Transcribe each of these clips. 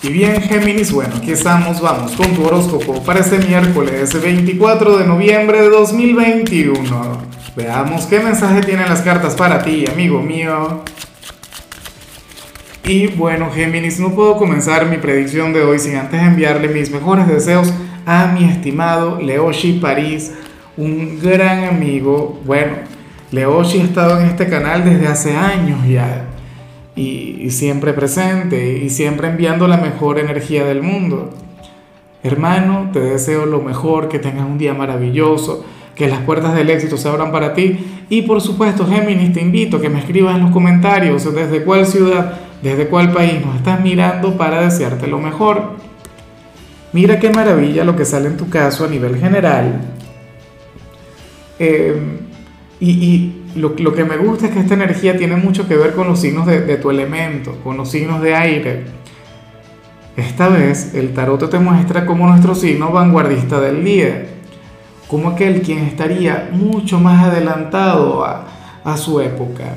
Y bien, Géminis, bueno, aquí estamos, vamos con tu horóscopo para este miércoles 24 de noviembre de 2021. Veamos qué mensaje tienen las cartas para ti, amigo mío. Y bueno, Géminis, no puedo comenzar mi predicción de hoy sin antes enviarle mis mejores deseos a mi estimado Leoshi París, un gran amigo. Bueno, Leoshi ha estado en este canal desde hace años ya y, siempre presente y siempre enviando la mejor energía del mundo. Hermano, te deseo lo mejor, que tengas un día maravilloso, que las puertas del éxito se abran para ti. Y por supuesto, Géminis, te invito a que me escribas en los comentarios desde cuál ciudad, desde cuál país nos estás mirando para desearte lo mejor. Mira qué maravilla lo que sale en tu caso a nivel general. Eh, y, lo, que me gusta es que esta energía tiene mucho que ver con los signos de, tu elemento, con los signos de aire. Esta vez el tarot te muestra como nuestro signo vanguardista del día, como aquel quien estaría mucho más adelantado a, su época,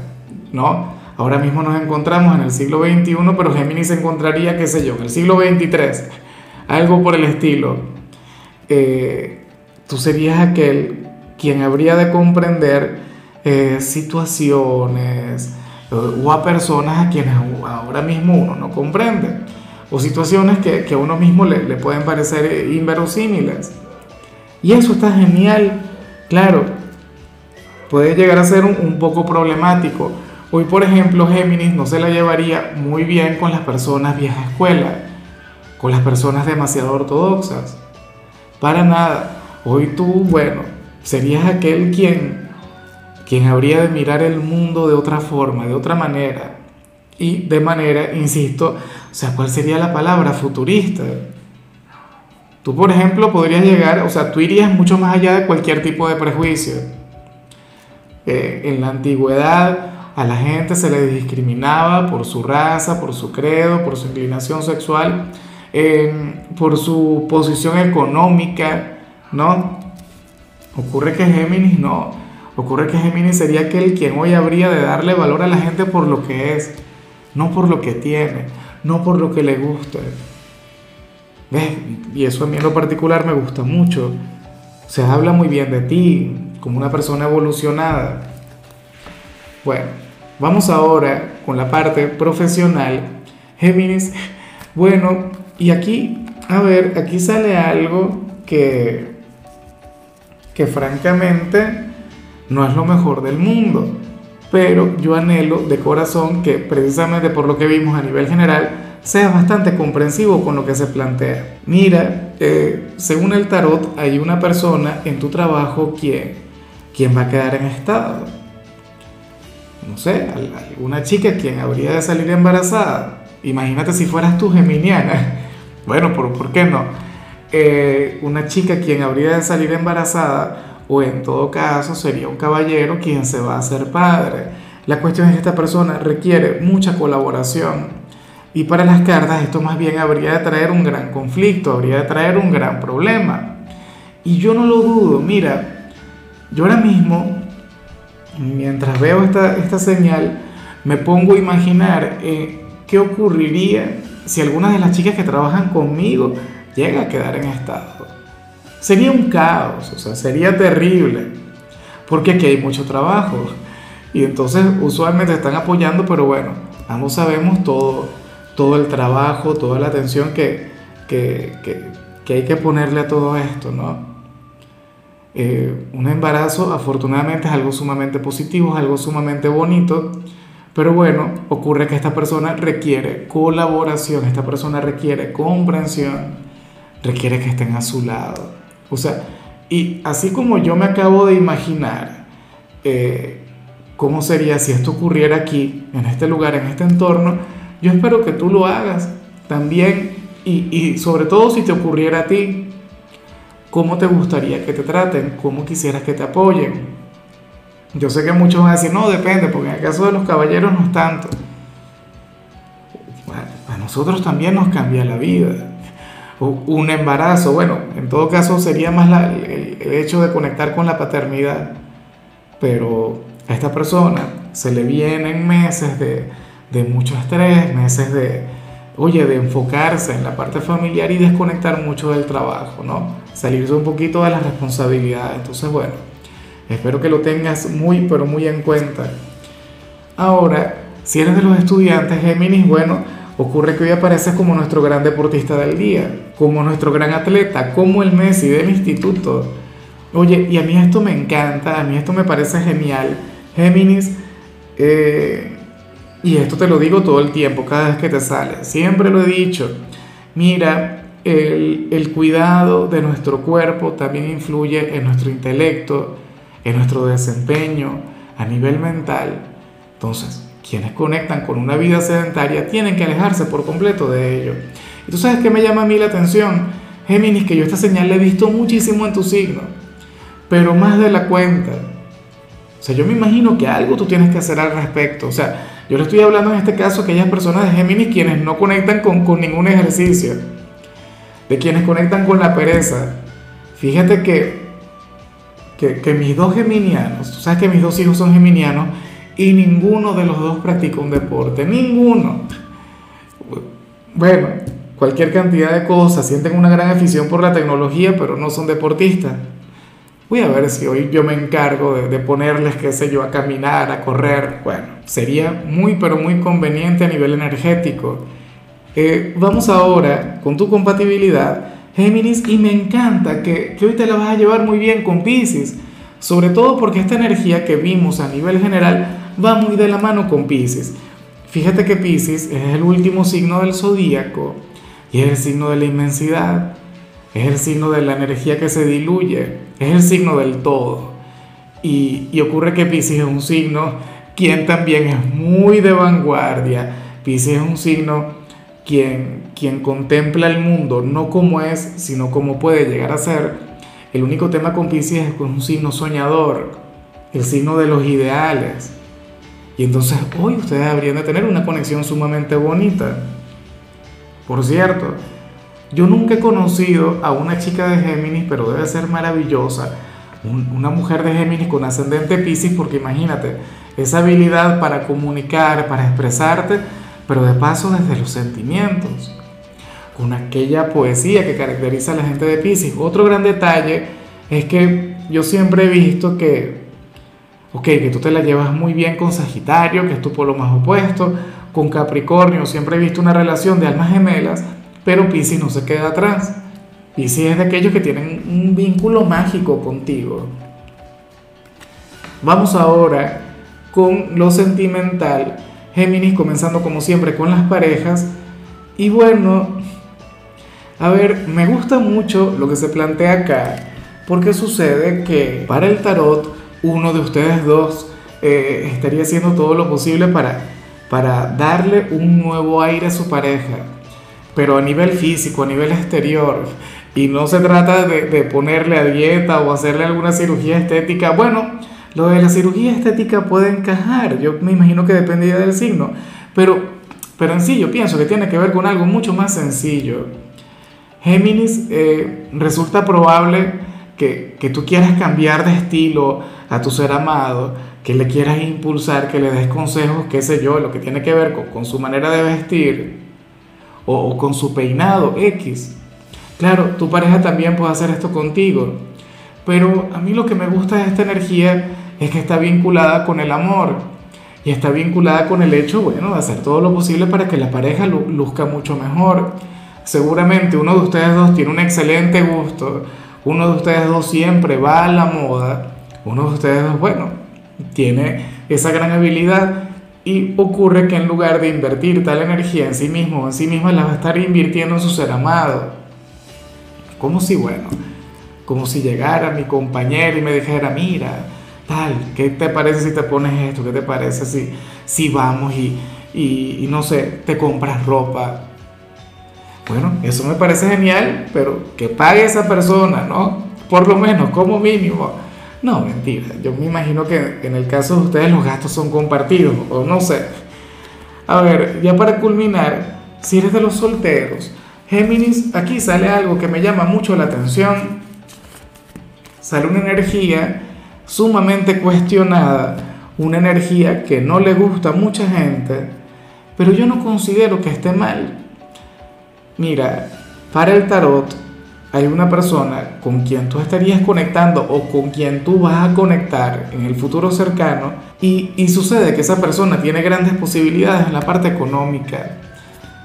¿no? Ahora mismo nos encontramos en el siglo XXI, pero Géminis se encontraría, qué sé yo, en el siglo XXIII, algo por el estilo. Eh, tú serías aquel quien habría de comprender eh, situaciones eh, o a personas a quienes ahora mismo uno no comprende, o situaciones que, a uno mismo le, pueden parecer inverosímiles. Y eso está genial, claro, puede llegar a ser un, poco problemático. Hoy, por ejemplo, Géminis no se la llevaría muy bien con las personas vieja escuela, con las personas demasiado ortodoxas. Para nada. Hoy tú, bueno, serías aquel quien, quien habría de mirar el mundo de otra forma, de otra manera. Y de manera, insisto, o sea, ¿cuál sería la palabra? Futurista. Tú, por ejemplo, podrías llegar, o sea, tú irías mucho más allá de cualquier tipo de prejuicio. Eh, en la antigüedad a la gente se le discriminaba por su raza, por su credo, por su inclinación sexual, por su posición económica, ¿no? Ocurre que Géminis no. Ocurre que Géminis sería aquel quien hoy habría de darle valor a la gente por lo que es, no por lo que tiene, no por lo que le gusta. ¿Ves? Y eso a mí en lo particular me gusta mucho. Se habla muy bien de ti, como una persona evolucionada. Bueno, vamos ahora con la parte profesional. Géminis, bueno, y aquí, a ver, aquí sale algo que, que francamente no es lo mejor del mundo. Pero yo anhelo de corazón que precisamente por lo que vimos a nivel general, seas bastante comprensivo con lo que se plantea. Mira, eh, según el tarot, hay una persona en tu trabajo quien, va a quedar en estado. No sé, alguna chica quien habría de salir embarazada. Imagínate si fueras tú geminiana. Bueno, ¿por, ¿por qué no? Eh, una chica quien habría de salir embarazada o en todo caso sería un caballero quien se va a hacer padre. La cuestión es que esta persona requiere mucha colaboración y para las cartas esto más bien habría de traer un gran conflicto, habría de traer un gran problema. Y yo no lo dudo, mira, yo ahora mismo, mientras veo esta, esta señal, me pongo a imaginar eh, qué ocurriría si algunas de las chicas que trabajan conmigo llega a quedar en estado. Sería un caos, o sea, sería terrible, porque aquí hay mucho trabajo. Y entonces usualmente están apoyando, pero bueno, ambos sabemos todo, todo el trabajo, toda la atención que, que, que, hay que ponerle a todo esto, ¿no? Eh, un embarazo afortunadamente es algo sumamente positivo, es algo sumamente bonito, pero bueno, ocurre que esta persona requiere colaboración, esta persona requiere comprensión requiere que estén a su lado. O sea, y así como yo me acabo de imaginar eh, cómo sería si esto ocurriera aquí, en este lugar, en este entorno, yo espero que tú lo hagas también y, sobre todo si te ocurriera a ti, cómo te gustaría que te traten, cómo quisieras que te apoyen. Yo sé que muchos van a decir, no, depende, porque en el caso de los caballeros no es tanto. A nosotros también nos cambia la vida un embarazo. Bueno, en todo caso sería más el, hecho de conectar con la paternidad. Pero a esta persona se le vienen meses de, mucho estrés, meses de oye, de enfocarse en la parte familiar y desconectar mucho del trabajo, ¿no? Salirse un poquito de las responsabilidades. Entonces, bueno, espero que lo tengas muy, pero muy en cuenta. Ahora, si eres de los estudiantes Géminis, bueno, ocurre que hoy apareces como nuestro gran deportista del día, como nuestro gran atleta, como el Messi del instituto. Oye, y a mí esto me encanta, a mí esto me parece genial. Géminis, eh, y esto te lo digo todo el tiempo, cada vez que te sale. Siempre lo he dicho. Mira, el, el, cuidado de nuestro cuerpo también influye en nuestro intelecto, en nuestro desempeño a nivel mental. Entonces, quienes conectan con una vida sedentaria tienen que alejarse por completo de ello. Y tú sabes que me llama a mí la atención, Géminis, que yo esta señal la he visto muchísimo en tu signo, pero más de la cuenta. O sea, yo me imagino que algo tú tienes que hacer al respecto. O sea, yo le estoy hablando en este caso a aquellas personas de Géminis quienes no conectan con, con ningún ejercicio, de quienes conectan con la pereza. Fíjate que, que, que mis dos geminianos, tú sabes que mis dos hijos son geminianos, y ninguno de los dos practica un deporte, ninguno. Bueno, cualquier cantidad de cosas, sienten una gran afición por la tecnología, pero no son deportistas. Voy a ver si hoy yo me encargo de, ponerles, qué sé yo, a caminar, a correr. Bueno, sería muy, pero muy conveniente a nivel energético. Eh, vamos ahora con tu compatibilidad, Géminis, y me encanta que, que hoy te la vas a llevar muy bien con Pisces, sobre todo porque esta energía que vimos a nivel general va muy de la mano con Pisces. Fíjate que Pisces es el último signo del zodíaco y es el signo de la inmensidad es el signo de la energía que se diluye, es el signo del todo. Y, ocurre que Pisces es un signo quien también es muy de vanguardia. Pisces es un signo quien, quien contempla el mundo no como es, sino como puede llegar a ser. El único tema con Pisces es que es un signo soñador, el signo de los ideales. Y entonces hoy ustedes habrían de tener una conexión sumamente bonita. Por cierto, yo nunca he conocido a una chica de Géminis, pero debe ser maravillosa. una mujer de Géminis con ascendente Pisces, porque imagínate, esa habilidad para comunicar, para expresarte, pero de paso desde los sentimientos. Con aquella poesía que caracteriza a la gente de Pisces. Otro gran detalle es que yo siempre he visto que, ok, que tú te la llevas muy bien con Sagitario, que es tu polo más opuesto, con Capricornio, siempre he visto una relación de almas gemelas pero Pisces no se queda atrás. Pisces es de aquellos que tienen un vínculo mágico contigo. Vamos ahora con lo sentimental. Géminis comenzando como siempre con las parejas. Y bueno, a ver, me gusta mucho lo que se plantea acá. Porque sucede que para el tarot uno de ustedes dos eh, estaría haciendo todo lo posible para, para darle un nuevo aire a su pareja pero a nivel físico, a nivel exterior. Y no se trata de, ponerle a dieta o hacerle alguna cirugía estética. Bueno, lo de la cirugía estética puede encajar, yo me imagino que dependía del signo, pero, pero en sí yo pienso que tiene que ver con algo mucho más sencillo. Géminis, eh, resulta probable que, que, tú quieras cambiar de estilo a tu ser amado, que le quieras impulsar, que le des consejos, qué sé yo, lo que tiene que ver con, su manera de vestir o, con su peinado X. Claro, tu pareja también puede hacer esto contigo, pero a mí lo que me gusta de esta energía es que está vinculada con el amor y está vinculada con el hecho, bueno, de hacer todo lo posible para que la pareja luzca mucho mejor. Seguramente uno de ustedes dos tiene un excelente gusto, uno de ustedes dos siempre va a la moda, uno de ustedes bueno, tiene esa gran habilidad y ocurre que en lugar de invertir tal energía en sí mismo en sí misma, la va a estar invirtiendo en su ser amado. Como si, bueno, como si llegara mi compañero y me dijera, mira, tal, ¿qué te parece si te pones esto? ¿Qué te parece si, si vamos y, y, y no sé, te compras ropa? Bueno, eso me parece genial, pero que pague esa persona, ¿no? Por lo menos, como mínimo no, mentira. Yo me imagino que en el caso de ustedes los gastos son compartidos, o no sé. A ver, ya para culminar, si eres de los solteros, Géminis, aquí sale algo que me llama mucho la atención. Sale una energía sumamente cuestionada, una energía que no le gusta a mucha gente, pero yo no considero que esté mal. Mira, para el tarot hay una persona con quien tú estarías conectando o con quien tú vas a conectar en el futuro cercano y, sucede que esa persona tiene grandes posibilidades en la parte económica.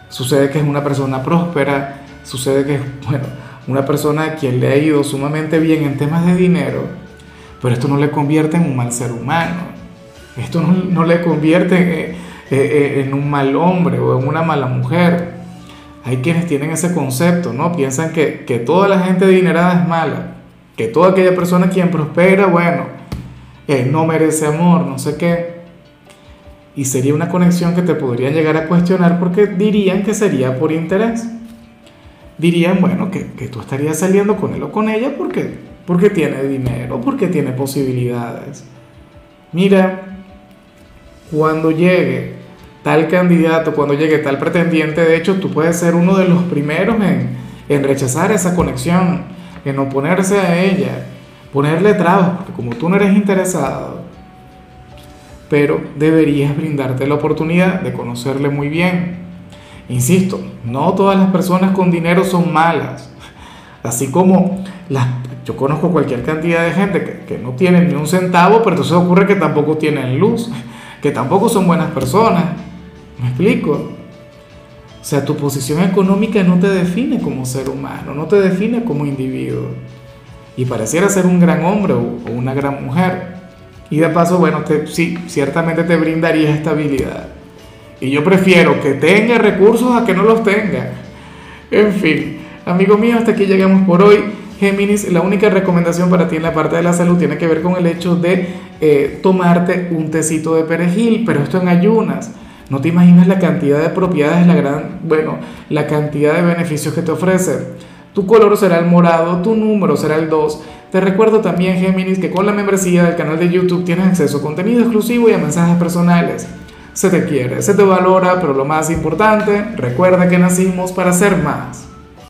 Sucede que es una persona próspera, sucede que es, bueno, una persona a quien le ha ido sumamente bien en temas de dinero, pero esto no le convierte en un mal ser humano. Esto no, le convierte en, eh, eh, en un mal hombre o en una mala mujer hay quienes tienen ese concepto, ¿no? Piensan que, que toda la gente adinerada es mala, que toda aquella persona quien prospera, bueno, eh, no merece amor, no sé qué. Y sería una conexión que te podrían llegar a cuestionar porque dirían que sería por interés. Dirían, bueno, que, que tú estarías saliendo con él o con ella porque, porque tiene dinero, porque tiene posibilidades. Mira, cuando llegue tal candidato, cuando llegue tal pretendiente, de hecho tú puedes ser uno de los primeros en, rechazar esa conexión, en oponerse a ella, ponerle trabas, porque como tú no eres interesado, pero deberías brindarte la oportunidad de conocerle muy bien. Insisto, no todas las personas con dinero son malas, así como las, yo conozco cualquier cantidad de gente que, que no tiene ni un centavo, pero entonces ocurre que tampoco tienen luz, que tampoco son buenas personas. ¿Me explico? O sea, tu posición económica no te define como ser humano, no te define como individuo. Y pareciera ser un gran hombre o una gran mujer. Y de paso, bueno, sí, ciertamente te brindaría estabilidad. Y yo prefiero que tenga recursos a que no los tenga. En fin, amigo mío, hasta aquí llegamos por hoy. Géminis, la única recomendación para ti en la parte de la salud tiene que ver con el hecho de eh, tomarte un tecito de perejil, pero esto en ayunas. No te imaginas la cantidad de propiedades, la gran, bueno, la cantidad de beneficios que te ofrece. Tu color será el morado, tu número será el 2. Te recuerdo también, Géminis, que con la membresía del canal de YouTube tienes acceso a contenido exclusivo y a mensajes personales. Se te quiere, se te valora, pero lo más importante, recuerda que nacimos para ser más.